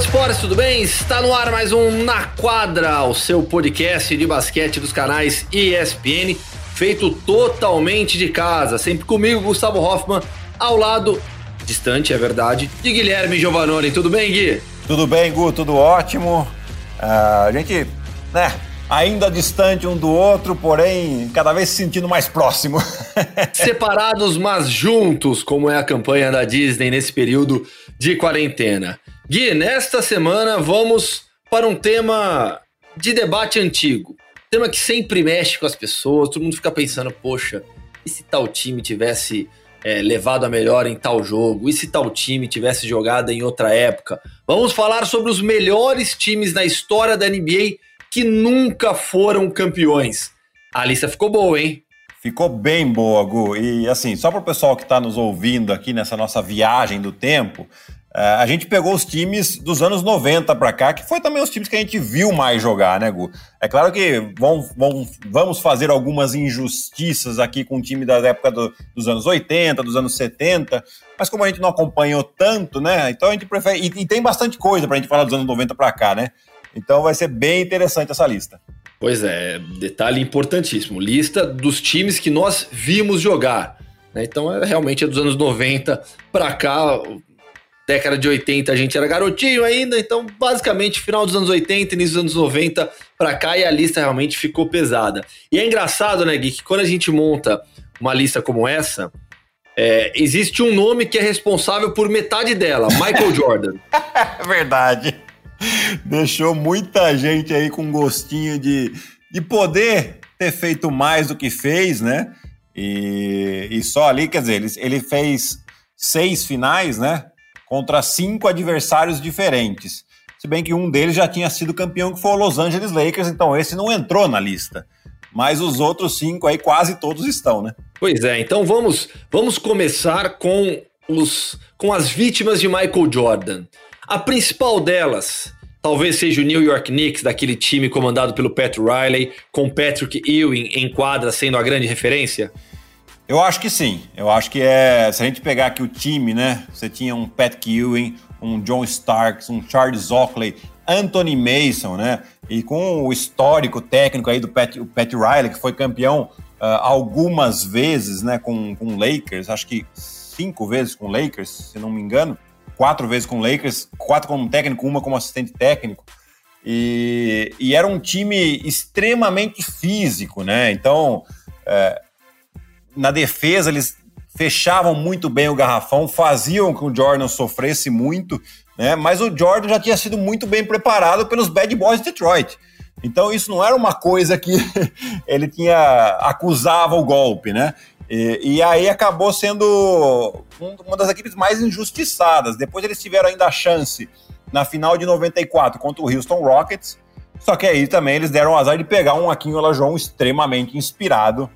De esportes, tudo bem? Está no ar mais um Na Quadra, o seu podcast de basquete dos canais ESPN, feito totalmente de casa, sempre comigo, Gustavo Hoffman, ao lado, distante é verdade, de Guilherme Giovanoni. Tudo bem, Gui? Tudo bem, Gu, tudo ótimo. Uh, a gente, né, ainda distante um do outro, porém cada vez se sentindo mais próximo. Separados, mas juntos, como é a campanha da Disney nesse período de quarentena. Gui, nesta semana vamos para um tema de debate antigo. Tema que sempre mexe com as pessoas, todo mundo fica pensando, poxa, e se tal time tivesse é, levado a melhor em tal jogo? E se tal time tivesse jogado em outra época? Vamos falar sobre os melhores times da história da NBA que nunca foram campeões. A lista ficou boa, hein? Ficou bem boa, Gu. E assim, só para o pessoal que está nos ouvindo aqui nessa nossa viagem do tempo, a gente pegou os times dos anos 90 para cá, que foi também os times que a gente viu mais jogar, né, Gu? É claro que vão, vão, vamos fazer algumas injustiças aqui com o time da época do, dos anos 80, dos anos 70, mas como a gente não acompanhou tanto, né, então a gente prefere. E, e tem bastante coisa para a gente falar dos anos 90 para cá, né? Então vai ser bem interessante essa lista. Pois é, detalhe importantíssimo: lista dos times que nós vimos jogar. Né? Então, é, realmente é dos anos 90 para cá, década de 80 a gente era garotinho ainda, então basicamente final dos anos 80, início dos anos 90 para cá e a lista realmente ficou pesada. E é engraçado, né, Gui, que quando a gente monta uma lista como essa, é, existe um nome que é responsável por metade dela, Michael Jordan. Verdade. Deixou muita gente aí com gostinho de, de poder ter feito mais do que fez, né? E, e só ali, quer dizer, ele, ele fez seis finais, né? Contra cinco adversários diferentes. Se bem que um deles já tinha sido campeão, que foi o Los Angeles Lakers, então esse não entrou na lista. Mas os outros cinco aí quase todos estão, né? Pois é, então vamos, vamos começar com, os, com as vítimas de Michael Jordan. A principal delas talvez seja o New York Knicks, daquele time comandado pelo Pat Riley, com Patrick Ewing em quadra sendo a grande referência? Eu acho que sim. Eu acho que é. Se a gente pegar aqui o time, né? Você tinha um Pat Ewing, um John Starks, um Charles Oakley, Anthony Mason, né? E com o histórico técnico aí do Pat, o Pat Riley, que foi campeão uh, algumas vezes, né? Com, com Lakers, acho que cinco vezes com Lakers, se não me engano. Quatro vezes com Lakers, quatro como técnico, uma como assistente técnico. E, e era um time extremamente físico, né? Então. Uh, na defesa eles fechavam muito bem o garrafão, faziam que o Jordan sofresse muito, né? Mas o Jordan já tinha sido muito bem preparado pelos Bad Boys de Detroit. Então isso não era uma coisa que ele tinha acusava o golpe, né? E, e, aí acabou sendo uma das equipes mais injustiçadas. Depois eles tiveram ainda a chance na final de 94 contra o Houston Rockets. Só que aí também eles deram o azar de pegar um Aquinho Olajuwon extremamente inspirado.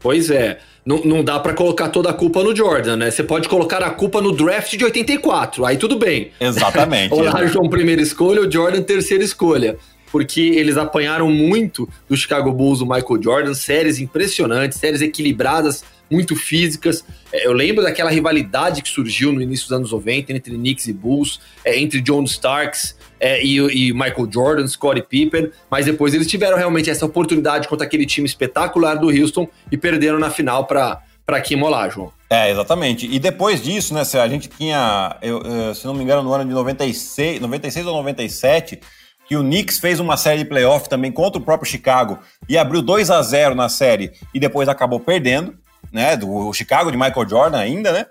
Pois é não, não dá para colocar toda a culpa no Jordan, né? Você pode colocar a culpa no draft de 84, aí tudo bem. Exatamente. o Larson primeira escolha, o Jordan terceira escolha. Porque eles apanharam muito do Chicago Bulls, do Michael Jordan, séries impressionantes, séries equilibradas, muito físicas. É, eu lembro daquela rivalidade que surgiu no início dos anos 90 entre Knicks e Bulls, é, entre John Starks é, e, e, Michael Jordan, Scottie Pippen, mas depois eles tiveram realmente essa oportunidade contra aquele time espetacular do Houston e perderam na final para para Kim Olajuwon. É, exatamente. E depois disso, né, a gente tinha, eu, se não me engano, no ano de 96, 96 ou 97, que o Knicks fez uma série de playoff também contra o próprio Chicago e abriu 2 a 0 na série e depois acabou perdendo né, do Chicago de Michael Jordan ainda, né?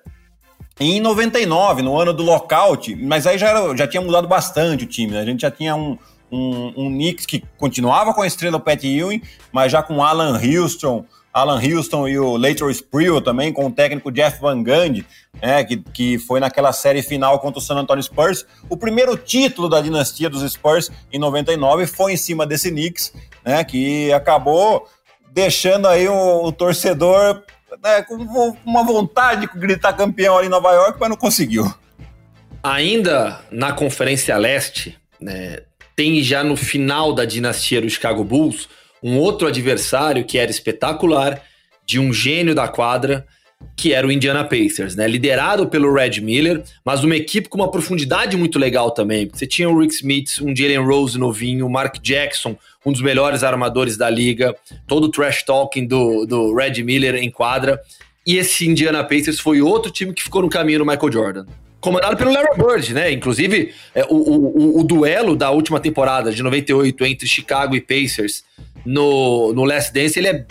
Em 99, no ano do lockout, mas aí já, era, já tinha mudado bastante o time, né? A gente já tinha um, um, um Knicks que continuava com a estrela Pat Ewing, mas já com Alan Houston, Alan Houston e o Later Sprewell também, com o técnico Jeff Van Gundy, né, que, que foi naquela série final contra o San Antonio Spurs. O primeiro título da dinastia dos Spurs em 99 foi em cima desse Knicks, né, que acabou deixando aí o, o torcedor né, com uma vontade de gritar campeão ali em Nova York, mas não conseguiu. Ainda na Conferência Leste, né, tem já no final da dinastia do Chicago Bulls um outro adversário que era espetacular, de um gênio da quadra, que era o Indiana Pacers, né? Liderado pelo Red Miller, mas uma equipe com uma profundidade muito legal também. Você tinha o Rick Smith, um Jalen Rose novinho, o Mark Jackson, um dos melhores armadores da liga, todo o trash talking do, do Red Miller em quadra. E esse Indiana Pacers foi outro time que ficou no caminho do Michael Jordan. Comandado pelo Larry Bird, né? Inclusive, é, o, o, o, duelo da última temporada de 98 entre Chicago e Pacers no, no Last Dance, ele é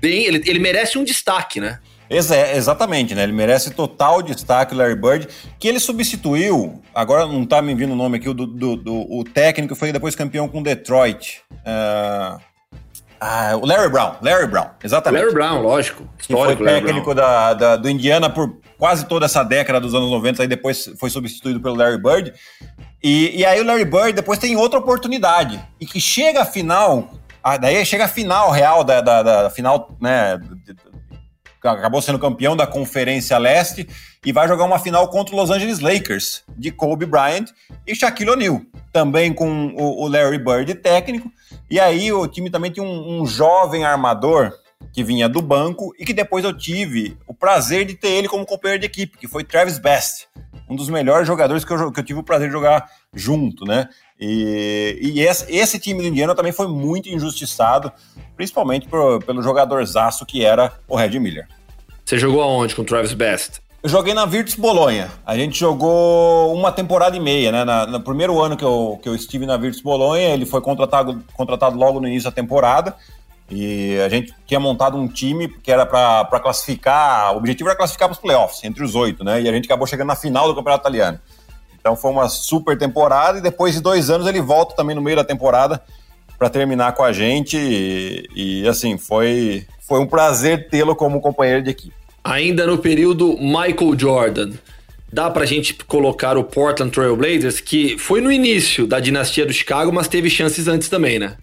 bem. Ele, ele merece um destaque, né? Exatamente, né? Ele merece total destaque, o Larry Bird, que ele substituiu, agora não tá me vindo o nome aqui, o, do, do, do o técnico foi depois campeão com Detroit. Uh, ah, o Larry Brown, Larry Brown, exatamente. Larry Brown, lógico. Histórico, que foi técnico da, da, do Indiana por quase toda essa década dos anos 90, aí depois foi substituído pelo Larry Bird. E, e aí o Larry Bird depois tem outra oportunidade, e que chega a final, daí chega a final real da, da, da final, né, acabou sendo campeão da Conferência Leste e vai jogar uma final contra o Los Angeles Lakers, de Kobe Bryant e Shaquille O'Neal, também com o, Larry Bird técnico. E aí o time também tinha um, um jovem armador que vinha do banco e que depois eu tive o prazer de ter ele como companheiro de equipe, que foi Travis Best, um dos melhores jogadores que eu, que eu tive o prazer de jogar junto, né? E, e esse, esse, time do Indiana também foi muito injustiçado, principalmente por, pelo jogador zaço que era o Red Miller. Você jogou aonde com o Travis Best? Eu joguei na Virtus Bolonha. A gente jogou uma temporada e meia, né? Na, no primeiro ano que eu, que eu estive na Virtus Bolonha, ele foi contratado, contratado logo no início da temporada. E a gente tinha montado um time que era para classificar. O objetivo era classificar para os playoffs, entre os oito, né? E a gente acabou chegando na final do Campeonato Italiano. Então foi uma super temporada. E depois de dois anos ele volta também no meio da temporada para terminar com a gente. E, e, assim, foi, foi um prazer tê-lo como companheiro de equipe. Ainda no período Michael Jordan, dá pra gente colocar o Portland Trail Blazers, que foi no início da dinastia do Chicago, mas teve chances antes também, né?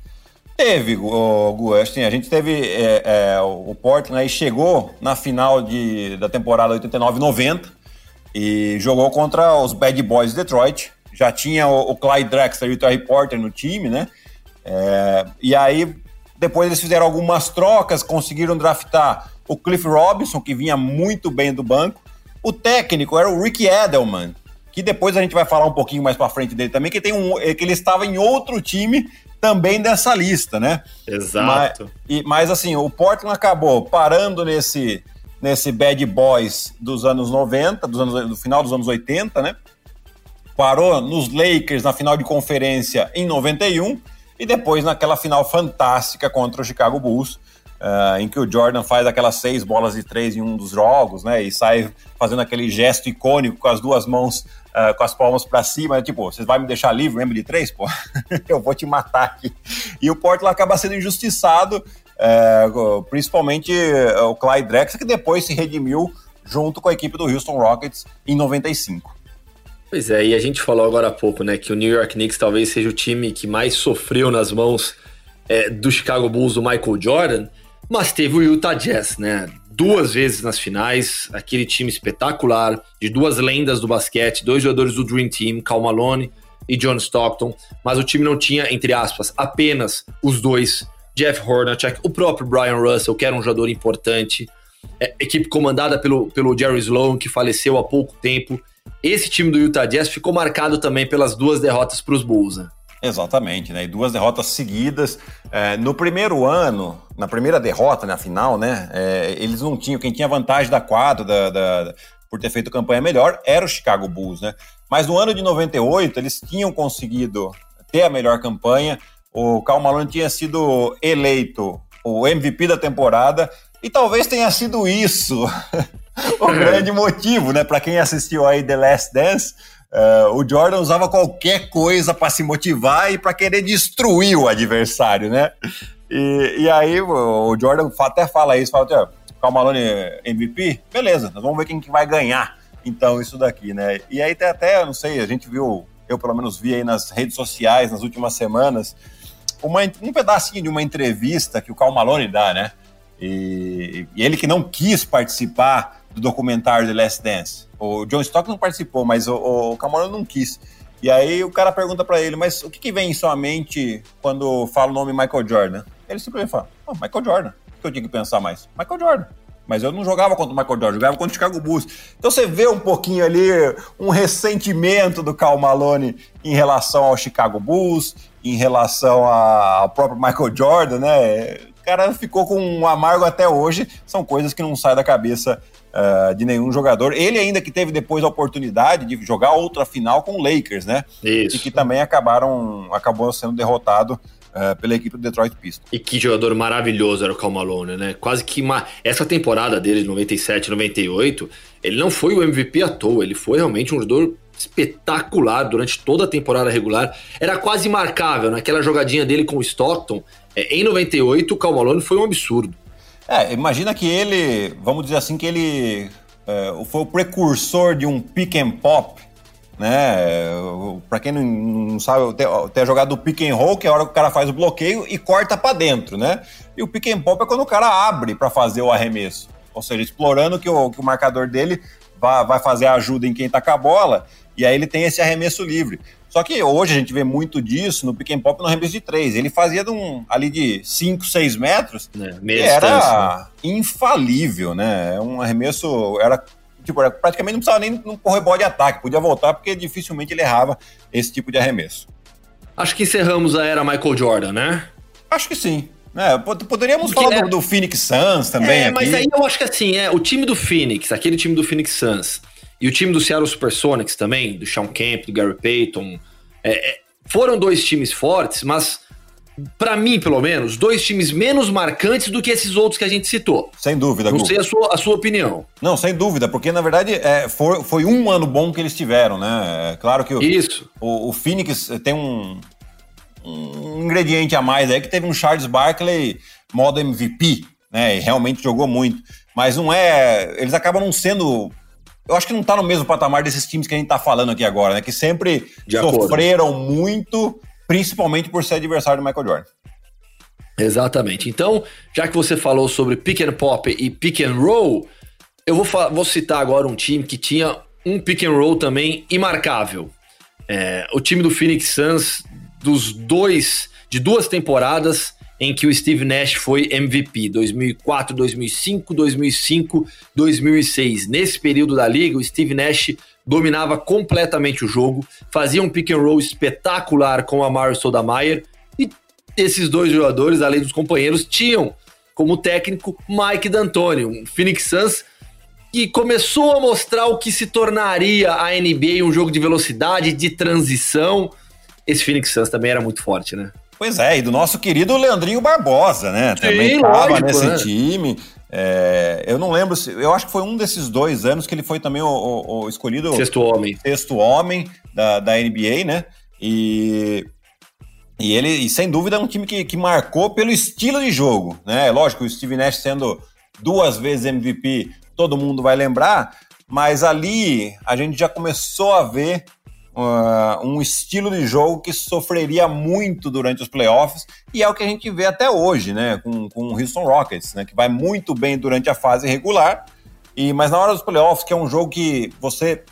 Teve, Gu. Assim, a gente teve. É, é, o Portland aí chegou na final de, da temporada 89-90 e jogou contra os Bad Boys de Detroit. Já tinha o, o Clyde Drexler e o Terry Porter no time, né? É, e aí, depois eles fizeram algumas trocas, conseguiram draftar o Cliff Robinson, que vinha muito bem do banco. O técnico era o Ricky Edelman, que depois a gente vai falar um pouquinho mais para frente dele também, que tem um que ele estava em outro time também dessa lista, né? Exato. Mas, e, mas assim, o Portland acabou parando nesse, nesse Bad Boys dos anos 90, dos anos, do final dos anos 80, né? Parou nos Lakers na final de conferência em 91 e depois naquela final fantástica contra o Chicago Bulls, uh, em que o Jordan faz aquelas seis bolas de três em um dos jogos, né? E sai fazendo aquele gesto icônico com as duas mãos uh, com as palmas para cima, né? tipo, vocês vão me deixar livre, lembra de três? Pô, eu vou te matar aqui. E o Portland acaba sendo injustiçado, uh, principalmente uh, o Clyde Drexler, que depois se redimiu junto com a equipe do Houston Rockets em 95. Pois é, e a gente falou agora há pouco, né, que o New York Knicks talvez seja o time que mais sofreu nas mãos é, do Chicago Bulls do Michael Jordan, mas teve o Utah Jazz, né? duas vezes nas finais, aquele time espetacular, de duas lendas do basquete, dois jogadores do Dream Team, Cal Malone e John Stockton, mas o time não tinha, entre aspas, apenas os dois, Jeff Hornacek, o próprio Brian Russell, que era um jogador importante, é, equipe comandada pelo, pelo Jerry Sloan, que faleceu há pouco tempo. Esse time do Utah Jazz ficou marcado também pelas duas derrotas para os Bulls. Né? Exatamente, né? E duas derrotas seguidas. É, no primeiro ano, na primeira derrota, na final, né? É, eles não tinham. Quem tinha vantagem da quadra, da, da, por ter feito campanha melhor, era o Chicago Bulls, né? Mas no ano de 98, eles tinham conseguido ter a melhor campanha. O Cal Malone tinha sido eleito o MVP da temporada e talvez tenha sido isso o grande motivo, né? Para quem assistiu aí The Last Dance, Uh, o Jordan usava qualquer coisa para se motivar e para querer destruir o adversário, né? E, e aí o Jordan até fala isso, fala, Cal Malone MVP, beleza, nós vamos ver quem que vai ganhar então isso daqui, né? E aí tem até, não sei, a gente viu, eu pelo menos vi aí nas redes sociais nas últimas semanas, uma, um pedacinho de uma entrevista que o Cal Malone dá, né? E, e ele que não quis participar do documentário The Last Dance. O John Stock não participou, mas o, o Cameron não quis. E aí o cara pergunta para ele, mas o que, que, vem em sua mente quando fala o nome Michael Jordan? Ele simplesmente fala, oh, Michael Jordan. O que eu tinha que pensar mais? Michael Jordan. mas eu não jogava contra o Michael Jordan, jogava contra o Chicago Bulls. Então você vê um pouquinho ali um ressentimento do Cal Malone em relação ao Chicago Bulls, em relação ao próprio Michael Jordan, né? O cara ficou com um amargo até hoje. São coisas que não saem da cabeça uh, de nenhum jogador. Ele ainda que teve depois a oportunidade de jogar outra final com o Lakers, né? Isso. E que também acabaram acabou sendo derrotado uh, pela equipe do Detroit Pistons. E que jogador maravilhoso era o Cal Malone, né? Quase que uma... essa temporada dele de 97, 98, ele não foi o MVP à toa, ele foi realmente um jogador espetacular durante toda a temporada regular. Era quase marcável naquela né? jogadinha dele com o Stockton. É, em 98, o Cal Malone foi um absurdo. É, imagina que ele, vamos dizer assim, que ele é, foi o precursor de um pick and pop né? Para quem não, sabe, tem, tem a jogada do pick and roll, que é a hora que o cara faz o bloqueio e corta para dentro, né? E o pick and pop é quando o cara abre para fazer o arremesso, ou seja, explorando que o, que o marcador dele vai, vai fazer a ajuda em quem tá com a bola, e aí ele tem esse arremesso livre. Só que hoje a gente vê muito disso no pick and pop no arremesso de três. Ele fazia de um, ali de 5, 6 metros, é, era né? infalível, né? Um arremesso era tipo, praticamente não precisava nem no rebote de ataque, podia voltar porque dificilmente ele errava esse tipo de arremesso. Acho que encerramos a era Michael Jordan, né? Acho que sim. É, poderíamos falar é... do, do, Phoenix Suns também. É, aqui. mas aí eu acho que assim, é, o time do Phoenix, aquele time do Phoenix Suns, e o time do Seattle Supersonics também, do Sean Kemp, do Gary Payton, é, é foram dois times fortes, mas para mim, pelo menos, dois times menos marcantes do que esses outros que a gente citou. Sem dúvida, Não Gu. sei a sua, a sua opinião. Não, sem dúvida, porque na verdade é, foi, foi um ano bom que eles tiveram, né? É claro que o, Isso. O, o Phoenix tem um, um ingrediente a mais aí que teve um Charles Barkley modo MVP, né? E realmente jogou muito. Mas não é. Eles acabam não sendo. Eu acho que não tá no mesmo patamar desses times que a gente tá falando aqui agora, né? Que sempre De sofreram acordo. muito principalmente por ser adversário do Michael Jordan. Exatamente. Então, já que você falou sobre pick and pop e pick and roll, eu vou, vou citar agora um time que tinha um pick and roll também imarcável. É, o time do Phoenix Suns dos dois de duas temporadas em que o Steve Nash foi MVP, 2004, 2005, 2005, 2006. Nesse período da liga, o Steve Nash dominava completamente o jogo, fazia um pick and roll espetacular com a Mario Sodameyer e esses dois jogadores, além dos companheiros, tinham como técnico Mike D'Antoni, um Phoenix Suns que começou a mostrar o que se tornaria a NBA, um jogo de velocidade, de transição. Esse Phoenix Suns também era muito forte, né? Pois é, e do nosso querido Leandrinho Barbosa, né? Também estava nesse né? time. É, eu não lembro se. Eu acho que foi um desses dois anos que ele foi também o, o, o escolhido. Sexto homem. Sexto homem da, da NBA, né? E. E ele, e sem dúvida, é um time que, que marcou pelo estilo de jogo, né? Lógico, o Steve Nash sendo duas vezes MVP, todo mundo vai lembrar, mas ali a gente já começou a ver uh, um estilo de jogo que sofreria muito durante os playoffs, e é o que a gente vê até hoje, né? Com, com o Houston Rockets, né? Que vai muito bem durante a fase regular, e mas na hora dos playoffs, que é um jogo que você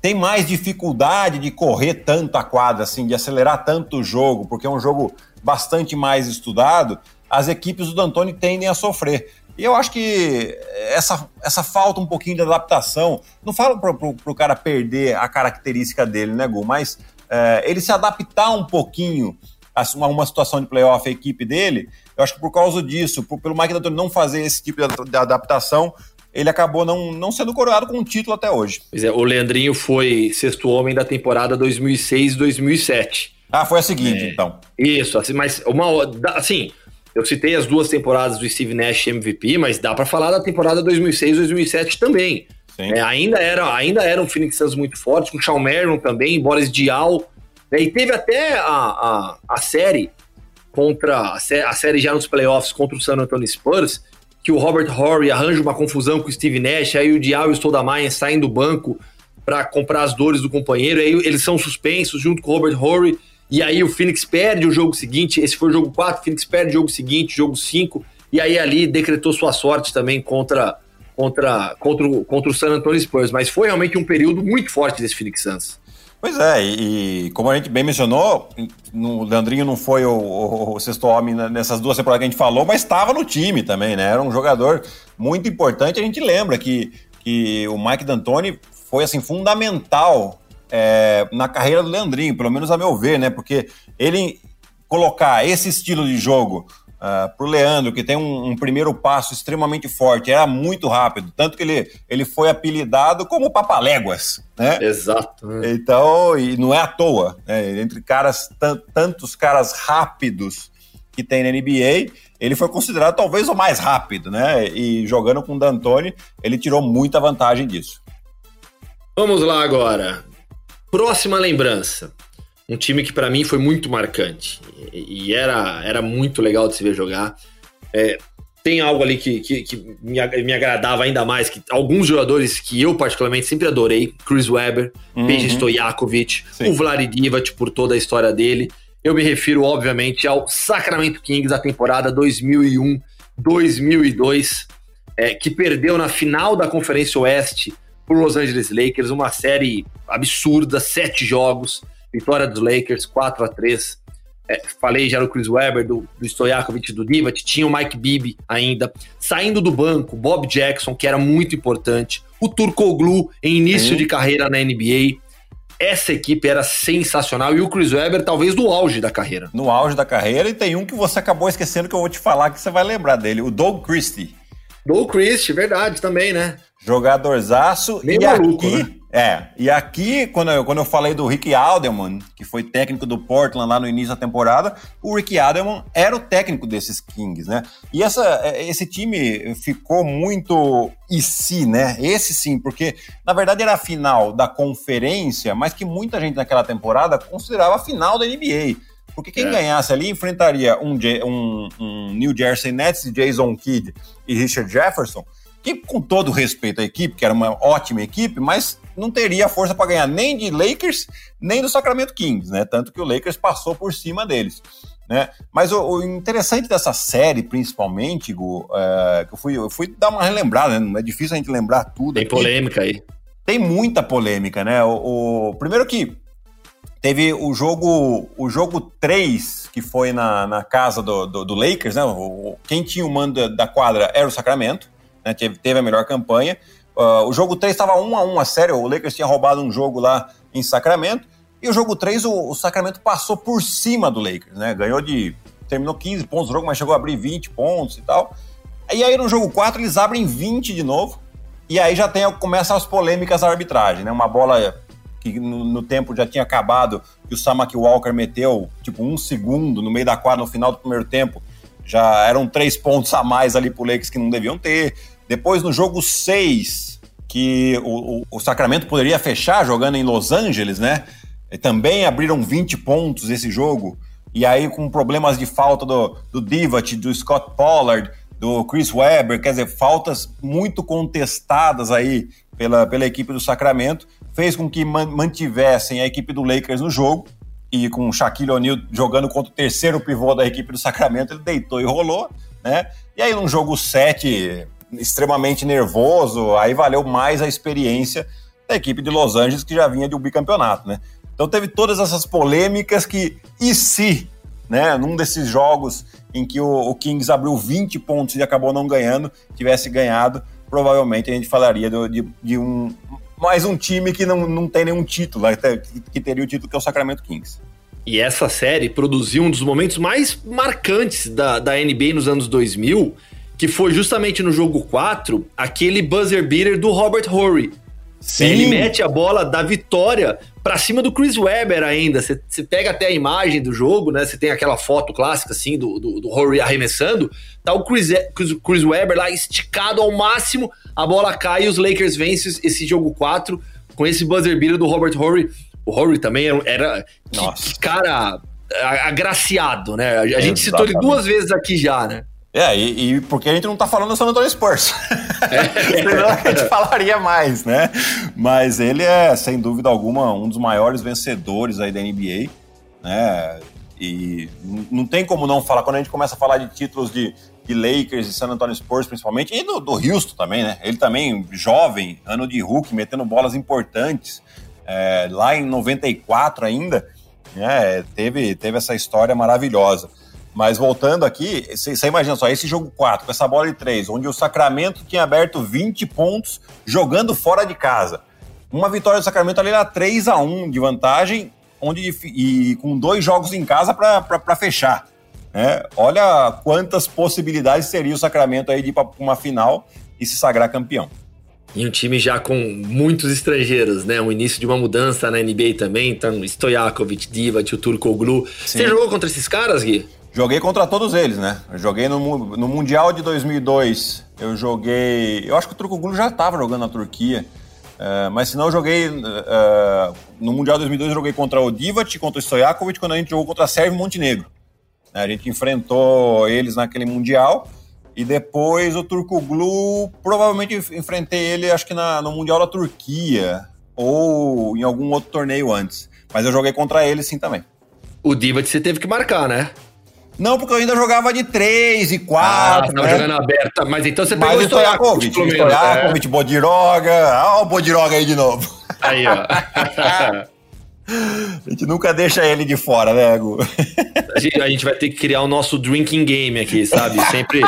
tem mais dificuldade de correr tanto a quadra, assim, de acelerar tanto o jogo, porque é um jogo bastante mais estudado, as equipes do D'Antoni tendem a sofrer. E eu acho que essa, essa falta um pouquinho de adaptação, não falo para o cara perder a característica dele, né, Gu? Mas é, ele se adaptar um pouquinho a uma, uma situação de playoff, a equipe dele, eu acho que por causa disso, por, pelo Mike D'Antoni não fazer esse tipo de, de adaptação, ele acabou não, não sendo coroado com um título até hoje. Pois é, o Leandrinho foi sexto homem da temporada 2006-2007. Ah, foi a seguinte, é, então. Isso, assim, mas uma assim, eu citei as duas temporadas do Steve Nash MVP, mas dá para falar da temporada 2006-2007 também. É, ainda, era, ainda era um Phoenix Suns muito forte, com Shawn Marion também, Boris Dial. Né, e teve até a, a, a série contra a, a, série já nos playoffs contra o San Antonio Spurs, que o Robert Horry arranja uma confusão com o Steve Nash, aí o Dial e o Stoudamire saem do banco para comprar as dores do companheiro, aí eles são suspensos junto com o Robert Horry e aí o Phoenix perde o jogo seguinte, esse foi o jogo 4, o Phoenix perde o jogo seguinte, jogo 5, e aí ali decretou sua sorte também contra contra contra, contra o San Antonio Spurs, mas foi realmente um período muito forte desse Phoenix Suns. Pois é, e, e, como a gente bem mencionou, o Leandrinho não foi o, o, o, sexto homem nessas duas temporadas que a gente falou, mas estava no time também, né? Era um jogador muito importante. A gente lembra que, que o Mike D'Antoni foi assim fundamental é, na carreira do Leandrinho, pelo menos a meu ver, né? Porque ele colocar esse estilo de jogo uh, ah, para o Leandro, que tem um, um, primeiro passo extremamente forte, era muito rápido, tanto que ele, ele foi apelidado como Papaléguas, né? Exato. Então, e não é à toa, né? entre caras, tantos caras rápidos que tem na NBA, ele foi considerado talvez o mais rápido, né? E jogando com o D'Antoni, ele tirou muita vantagem disso. Vamos lá agora. Próxima lembrança um time que para mim foi muito marcante e, e, era, era muito legal de se ver jogar. É, tem algo ali que, que, que me, agradava ainda mais, que alguns jogadores que eu particularmente sempre adorei, Chris Webber, uhum. Peja Stojakovic, o Vlad Divac por toda a história dele. Eu me refiro, obviamente, ao Sacramento Kings da temporada 2001-2002, é, que perdeu na final da Conferência Oeste por Los Angeles Lakers, uma série absurda, sete jogos, Vitória dos Lakers, 4 a 3 é, falei já no Chris Webber, do, do Stojakovic, do Divac, tinha o Mike Bibby ainda. Saindo do banco, Bob Jackson, que era muito importante. O Turcoglu, em início de carreira na NBA. Essa equipe era sensacional. E o Chris Webber, talvez, no auge da carreira. No auge da carreira. E tem um que você acabou esquecendo que eu vou te falar que você vai lembrar dele. O Doug Christie. Doug Christie, verdade, também, né? Jogadorzaço. Meio e maluco, aqui... Né? É, e aqui, quando eu, quando eu falei do Rick Alderman, que foi técnico do Portland lá no início da temporada, o Rick Alderman era o técnico desses Kings, né? E essa, é, esse time ficou muito e se, né? Esse sim, porque na verdade era a final da conferência, mas que muita gente naquela temporada considerava a final da NBA. Porque quem é. ganhasse ali enfrentaria um, um, um New Jersey Nets de Jason Kidd e Richard Jefferson, que com todo respeito à equipe, que era uma ótima equipe, mas não teria força para ganhar nem de Lakers, nem do Sacramento Kings, né? Tanto que o Lakers passou por cima deles. Né? Mas o, o interessante dessa série, principalmente, Gu, é, que eu fui, eu fui dar uma relembrada, né? Não é difícil a gente lembrar tudo. Tem aqui. polêmica aí. Tem muita polêmica, né? O, o, primeiro que teve o jogo o jogo 3, que foi na, na casa do, do, do Lakers, né? O, quem tinha o mando da quadra era o Sacramento, né? Teve, teve a melhor campanha. Uh, o jogo 3 estava 1 a 1 a sério, o Lakers tinha roubado um jogo lá em Sacramento, e o jogo 3 o, o Sacramento passou por cima do Lakers, né? Ganhou de. terminou 15 pontos o jogo, mas chegou a abrir 20 pontos e tal. E aí no jogo 4 eles abrem 20 de novo, e aí já tem, começam as polêmicas da arbitragem, né? Uma bola que no, no, tempo já tinha acabado, que o Samaki Walker meteu, tipo, um segundo no meio da quadra no final do primeiro tempo. Já eram três pontos a mais ali pro Lakers que não deviam ter. Depois, no jogo 6, que o, o, Sacramento poderia fechar jogando em Los Angeles, né? Também abriram 20 pontos esse jogo. E aí, com problemas de falta do, do Divat, do Scott Pollard, do Chris Webber, quer dizer, faltas muito contestadas aí pela, pela equipe do Sacramento, fez com que mantivessem a equipe do Lakers no jogo. E com o Shaquille O'Neal jogando contra o terceiro pivô da equipe do Sacramento, ele deitou e rolou, né? E aí, num jogo 7, extremamente nervoso, aí valeu mais a experiência da equipe de Los Angeles, que já vinha de um bicampeonato, né? Então teve todas essas polêmicas que, e se, né, num desses jogos em que o, o Kings abriu 20 pontos e acabou não ganhando, tivesse ganhado, provavelmente a gente falaria de, de, de um mais um time que não, não tem nenhum título, que teria o título que é o Sacramento Kings. E essa série produziu um dos momentos mais marcantes da, da NBA nos anos 2000, que foi justamente no jogo 4, aquele buzzer beater do Robert Horry. Sim. Ele mete a bola da vitória para cima do Chris Webber ainda. Você pega até a imagem do jogo, né? Você tem aquela foto clássica assim do, do, do Horry arremessando. Tá o Chris, Chris, Chris Webber lá esticado ao máximo, a bola cai e os Lakers vencem esse jogo 4 com esse buzzer beater do Robert Horry. O Horry também era, era que, que cara agraciado, né? A gente citou ele duas vezes aqui já, né? É, e, e, porque a gente não tá falando do San Antonio Spurs. É. Senão a gente falaria mais, né? Mas ele é, sem dúvida alguma, um dos maiores vencedores aí da NBA, né? E não tem como não falar, quando a gente começa a falar de títulos de, de Lakers e San Antonio Spurs, principalmente, e do, do Houston também, né? Ele também, jovem, ano de Hulk, metendo bolas importantes. é, lá em 94 ainda, né, teve, teve essa história maravilhosa. Mas voltando aqui, você imagina só, esse jogo 4, com essa bola de 3, onde o Sacramento tinha aberto 20 pontos jogando fora de casa. Uma vitória do Sacramento ali era 3 a 1 de vantagem, onde e com dois jogos em casa para fechar. Né? Olha quantas possibilidades teria o Sacramento aí de ir para uma final e se sagrar campeão. E um time já com muitos estrangeiros, né? O início de uma mudança na NBA também. Então, Stojakovic, Divac, o Turkoglu. Você jogou contra esses caras, Gui? Joguei contra todos eles, né? Eu joguei no, no Mundial de 2002. Eu joguei. Eu acho que o Turkoglu já estava jogando na Turquia. Uh, mas se não, eu joguei. Uh, no Mundial de 2002, eu joguei contra o Divac, contra o Stojakovic, quando a gente jogou contra a Sérvia e Montenegro. A gente enfrentou eles naquele Mundial. E depois o Turkoglu, provavelmente enfrentei ele, acho que na, no Mundial da Turquia. Ou em algum outro torneio antes. Mas eu joguei contra ele sim também. O Divac você teve que marcar, né? Não, porque eu ainda jogava de 3 e 4. Ah, não, né? jogando aberta. Mas então você pegou o Stojakovic. Stojakovic, é. Bodiroga. Ah, o Bodiroga aí de novo. Aí, ó. A gente nunca deixa ele de fora, né, Gu? A gente, a gente vai ter que criar o nosso drinking game aqui, sabe? Sempre.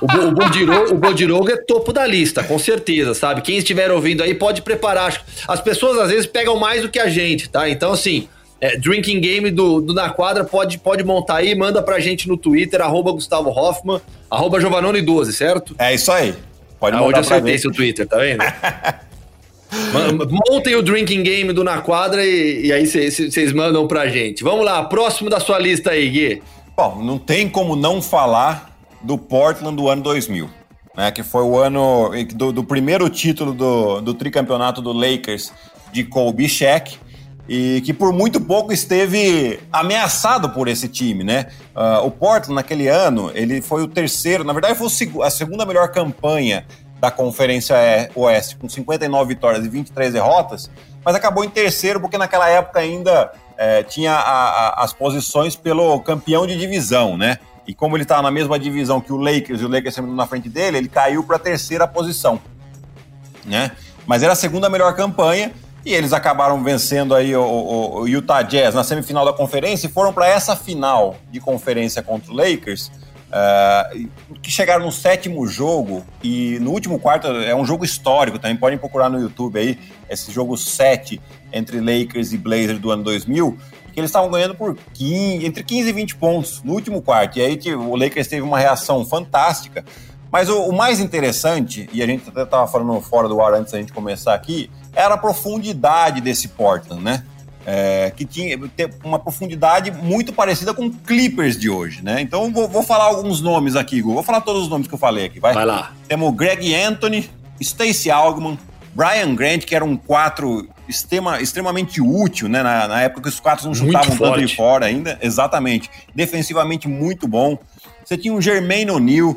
O, o, Bodiroga, o Bodiroga é topo da lista, com certeza, sabe? Quem estiver ouvindo aí pode preparar. As pessoas às vezes pegam mais do que a gente, tá? Então, assim, é, drinking game do, do, Na Quadra, pode, pode montar aí, manda pra gente no Twitter, arroba Gustavo Hoffman, arroba Giovanoni12, certo? É isso aí. Pode ah, mandar hoje eu acertei seu Twitter, tá vendo? Montem o drinking game do Na Quadra e, e aí vocês mandam pra gente. Vamos lá, próximo da sua lista aí, Gui. Bom, não tem como não falar do Portland do ano 2000, né? Que foi o ano do, do primeiro título do, do tricampeonato do Lakers de Kobe Shaq e que por muito pouco esteve ameaçado por esse time, né? Uh, o Portland naquele ano, ele foi o terceiro, na verdade foi a segunda melhor campanha da Conferência Oeste, com 59 vitórias e 23 derrotas, mas acabou em terceiro porque naquela época ainda é, tinha a, a, as posições pelo campeão de divisão, né? E como ele estava na mesma divisão que o Lakers e o Lakers sempre na frente dele, ele caiu para a terceira posição, né? Mas era a segunda melhor campanha e eles acabaram vencendo aí o, o, o Utah Jazz na semifinal da conferência e foram para essa final de conferência contra o Lakers, uh, que chegaram no sétimo jogo e no último quarto é um jogo histórico, também podem procurar no YouTube aí, esse jogo 7 entre Lakers e Blazers do ano 2000, que eles estavam ganhando por 15, entre 15 e 20 pontos no último quarto. E aí o Lakers teve uma reação fantástica. Mas o, o mais interessante, e a gente até estava falando fora do ar antes da gente começar aqui, era a profundidade desse Portland, né? É, que tinha uma profundidade muito parecida com Clippers de hoje, né? Então vou, vou falar alguns nomes aqui, Vou falar todos os nomes que eu falei aqui, vai? Vai lá. Temos Greg Anthony, Stacey Augman, Brian Grant, que era um quatro extrema, extremamente útil, né? Na, na, época que os quatro não chutavam tanto de fora ainda. Exatamente. Defensivamente muito bom. Você tinha um Jermaine O'Neal,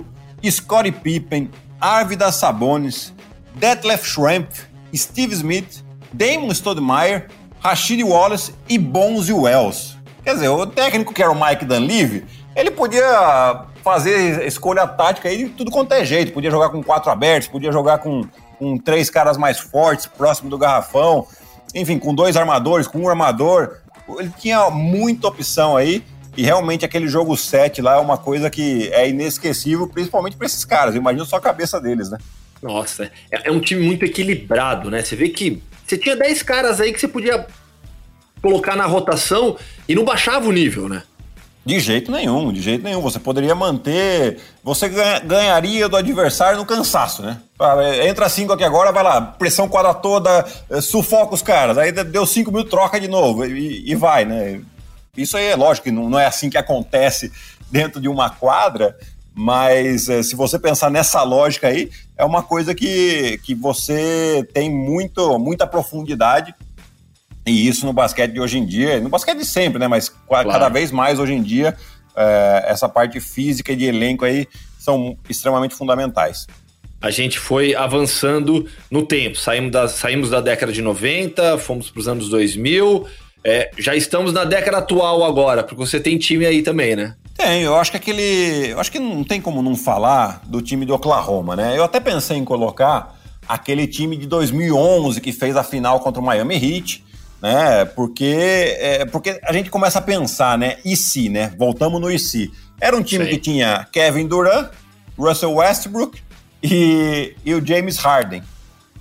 Scottie Pippen, Arvidas Sabonis, Detlef Schrempf, Steve Smith, Damon Stoudemire, Rashid Wallace e Bonzi Wells. Quer dizer, o técnico que era o Mike Dunleavy, ele podia fazer escolha tática aí de tudo quanto é jeito. Podia jogar com quatro abertos, podia jogar com, com três caras mais fortes, próximo do garrafão. Enfim, com dois armadores, com um armador. Ele tinha muita opção aí. E realmente aquele jogo 7 lá é uma coisa que é inesquecível, principalmente para esses caras. Imagina só a cabeça deles, né? Nossa, é, é um time muito equilibrado, né? Você vê que você tinha 10 caras aí que você podia colocar na rotação e não baixava o nível, né? De jeito nenhum, de jeito nenhum. Você poderia manter. Você ganharia do adversário no cansaço, né? É, entra cinco aqui agora, vai lá, pressão quadra toda, é, sufoca os caras. Aí deu cinco mil, troca de novo e, e vai, né? Isso aí é lógico não, não é assim que acontece dentro de uma quadra, mas é, se você pensar nessa lógica aí, é uma coisa que, que você tem muito, muita profundidade. E isso no basquete de hoje em dia, no basquete de sempre, né? Mas claro. cada vez mais hoje em dia, é, essa parte física e de elenco aí são extremamente fundamentais. A gente foi avançando no tempo, saímos da, saímos da década de 90, fomos para os anos 2000, é, já estamos na década atual agora, porque você tem time aí também, né? Tem, eu acho que aquele. Eu acho que não tem como não falar do time do Oklahoma, né? Eu até pensei em colocar aquele time de 2011 que fez a final contra o Miami Heat, né? Porque, é, porque a gente começa a pensar, né? E se, né? Voltamos no e se. Era um time Sim. que tinha Kevin Durant, Russell Westbrook e, e o James Harden.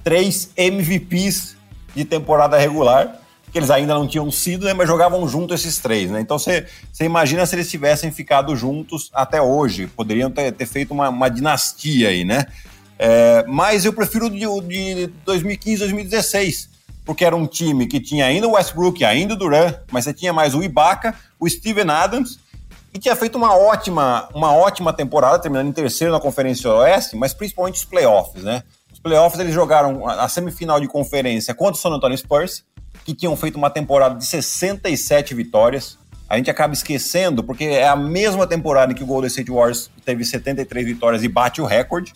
Três MVPs de temporada regular, que eles ainda não tinham sido, né, mas jogavam junto esses três. Né? Então você imagina se eles tivessem ficado juntos até hoje. Poderiam ter, ter feito uma, uma, dinastia aí, né? É, mas eu prefiro de, de 2015, 2016 porque era um time que tinha ainda o Westbrook, ainda o Durant, mas você tinha mais o Ibaka, o Steven Adams, e tinha feito uma ótima, uma ótima temporada, terminando em terceiro na Conferência Oeste, mas principalmente os playoffs, né? Os playoffs eles jogaram a semifinal de conferência contra o San Antonio Spurs, que tinham feito uma temporada de 67 vitórias. A gente acaba esquecendo, porque é a mesma temporada em que o Golden State Warriors teve 73 vitórias e bate o recorde,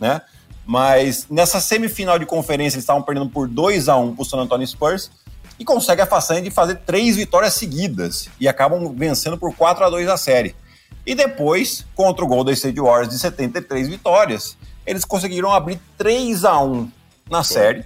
né? Mas nessa semifinal de conferência eles estavam perdendo por 2 a 1 para o San Antonio Spurs e consegue a façanha de fazer três vitórias seguidas e acabam vencendo por 4 a 2 a série. E depois, contra o Golden State Warriors de 73 vitórias, eles conseguiram abrir 3 a 1 na série,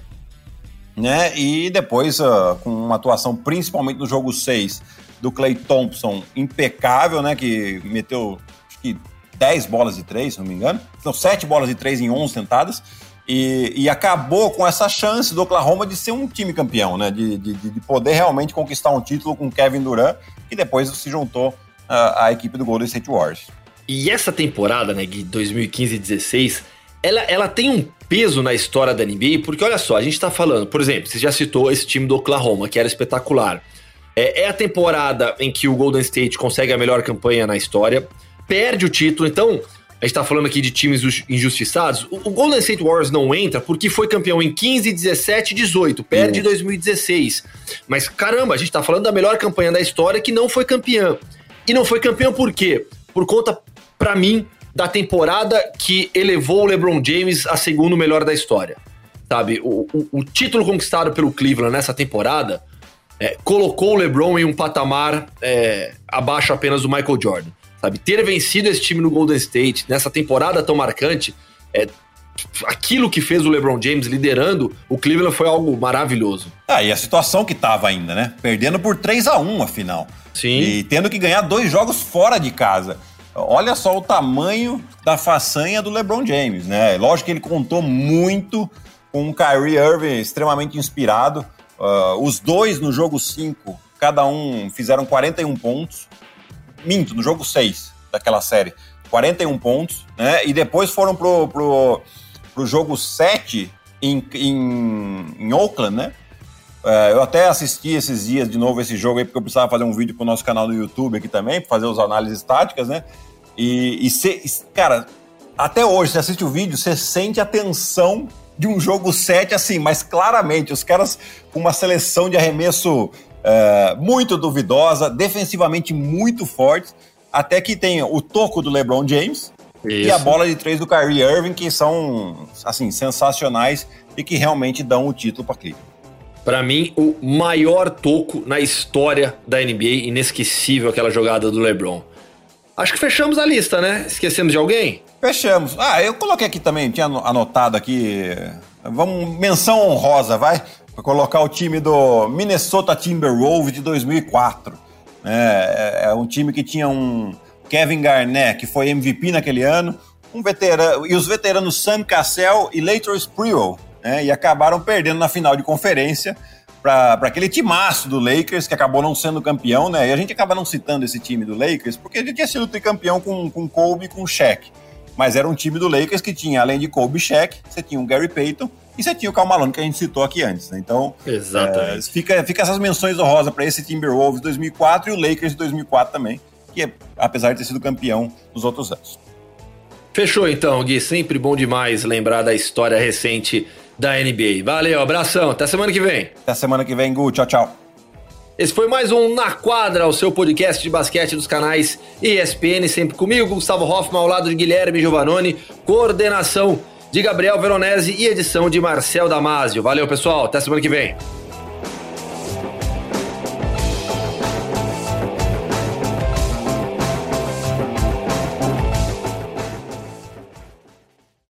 né? E depois, uh, com uma atuação principalmente no jogo 6 do Clay Thompson impecável, né? Que meteu acho que 10 bolas de 3, se não me engano. Então, 7 bolas de 3 em 11 tentadas. E, e, acabou com essa chance do Oklahoma de ser um time campeão, né? De, de, de poder realmente conquistar um título com Kevin Durant, que depois se juntou à, à equipe do Golden State Warriors. E essa temporada, né, de 2015 e 16, ela, ela tem um peso na história da NBA, porque olha só, a gente tá falando, por exemplo, você já citou esse time do Oklahoma, que era espetacular. É, é a temporada em que o Golden State consegue a melhor campanha na história, perde o título, então a gente tá falando aqui de times injustiçados. O, Golden State Warriors não entra porque foi campeão em 15, 17 e 18. Perde em 2016. Mas caramba, a gente tá falando da melhor campanha da história que não foi campeã. E não foi campeão por quê? Por conta, para mim, da temporada que elevou o LeBron James a segundo melhor da história. Sabe, o, o, o título conquistado pelo Cleveland nessa temporada é, colocou o LeBron em um patamar é, abaixo apenas do Michael Jordan sabe? Ter vencido esse time no Golden State nessa temporada tão marcante, é, aquilo que fez o LeBron James liderando o Cleveland foi algo maravilhoso. Ah, e a situação que tava ainda, né? Perdendo por 3 a 1 afinal. Sim. E tendo que ganhar dois jogos fora de casa. Olha só o tamanho da façanha do LeBron James, né? Lógico que ele contou muito com o Kyrie Irving extremamente inspirado. Uh, os dois no jogo 5, cada um fizeram 41 pontos minto, no jogo 6 daquela série, 41 pontos, né? E depois foram pro, pro, pro jogo 7 em, em, em Oakland, né? É, eu até assisti esses dias de novo esse jogo aí, porque eu precisava fazer um vídeo pro nosso canal do YouTube aqui também, para fazer as análises táticas, né? E, e cê, cara, até hoje, você assiste o vídeo, você sente a tensão de um jogo 7, assim, mas claramente, os caras com uma seleção de arremesso é, muito duvidosa, defensivamente muito forte, até que tem o toco do LeBron James Isso. e a bola de três do Kyrie Irving, que são assim sensacionais e que realmente dão o título para Cleveland. Para mim, o maior toco na história da NBA, inesquecível aquela jogada do LeBron. Acho que fechamos a lista, né? Esquecemos de alguém? Fechamos. Ah, eu coloquei aqui também, tinha anotado aqui. Vamos, menção honrosa, vai? para colocar o time do Minnesota Timberwolves de 2004. É, é, é um time que tinha um Kevin Garnett, que foi MVP naquele ano, um veterano, e os veteranos Sam Cassell e Lator Sprewell, né, e acabaram perdendo na final de conferência para aquele timaço do Lakers, que acabou não sendo campeão, né? E a gente acaba não citando esse time do Lakers, porque ele tinha sido tricampeão com, com Kobe e com Shaq. Mas era um time do Lakers que tinha, além de Kobe e Shaq, você tinha o Gary Payton e você tinha o Cal Malone, que a gente citou aqui antes, né? Então. É, fica, fica essas menções honrosas para esse Timberwolves 2004 e o Lakers de 2004 também, que é, apesar de ter sido campeão nos outros anos. Fechou então, Gui. Sempre bom demais lembrar da história recente da NBA. Valeu, abração. Até semana que vem. Até semana que vem, Gu. Tchau, tchau. Esse foi mais um Na Quadra, o seu podcast de basquete dos canais ESPN, sempre comigo, Gustavo Hoffman, ao lado de Guilherme Giovanoni, coordenação de Gabriel Veronese e edição de Marcel Damasio. Valeu, pessoal. Até semana que vem.